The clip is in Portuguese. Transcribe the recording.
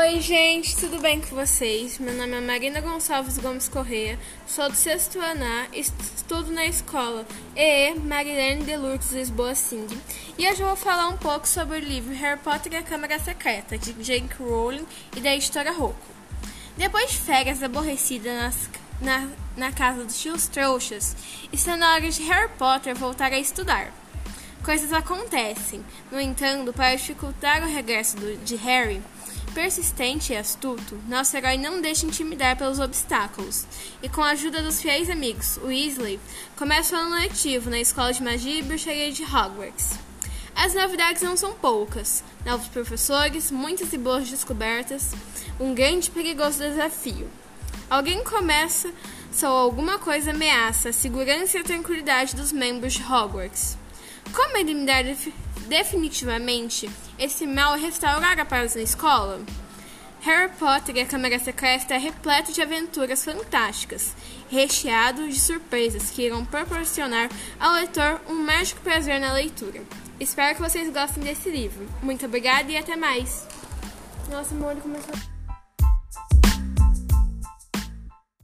Oi, gente, tudo bem com vocês? Meu nome é Marina Gonçalves Gomes Correia, sou do sexto ano estudo na escola EE Marilene de Lourdes Lisboa Sing e hoje eu vou falar um pouco sobre o livro Harry Potter e a Câmara Secreta, de J.K. Rowling e da editora Rocco. Depois de férias aborrecidas nas, na, na casa dos tios trouxas, está na hora de Harry Potter voltar a estudar. Coisas acontecem, no entanto, para dificultar o regresso do, de Harry, Persistente e astuto, nosso herói não deixa intimidar pelos obstáculos, e com a ajuda dos fiéis amigos Weasley, começa o ano letivo na Escola de Magia e Bruxaria de Hogwarts. As novidades não são poucas: novos professores, muitas e boas descobertas, um grande e perigoso desafio. Alguém começa ou alguma coisa ameaça a segurança e a tranquilidade dos membros de Hogwarts. Como eliminar definitivamente esse mal e restaurar a paz na escola? Harry Potter e a Câmara Secreta é repleto de aventuras fantásticas, recheado de surpresas que irão proporcionar ao leitor um mágico prazer na leitura. Espero que vocês gostem desse livro. Muito obrigada e até mais! Nossa, o molho começou.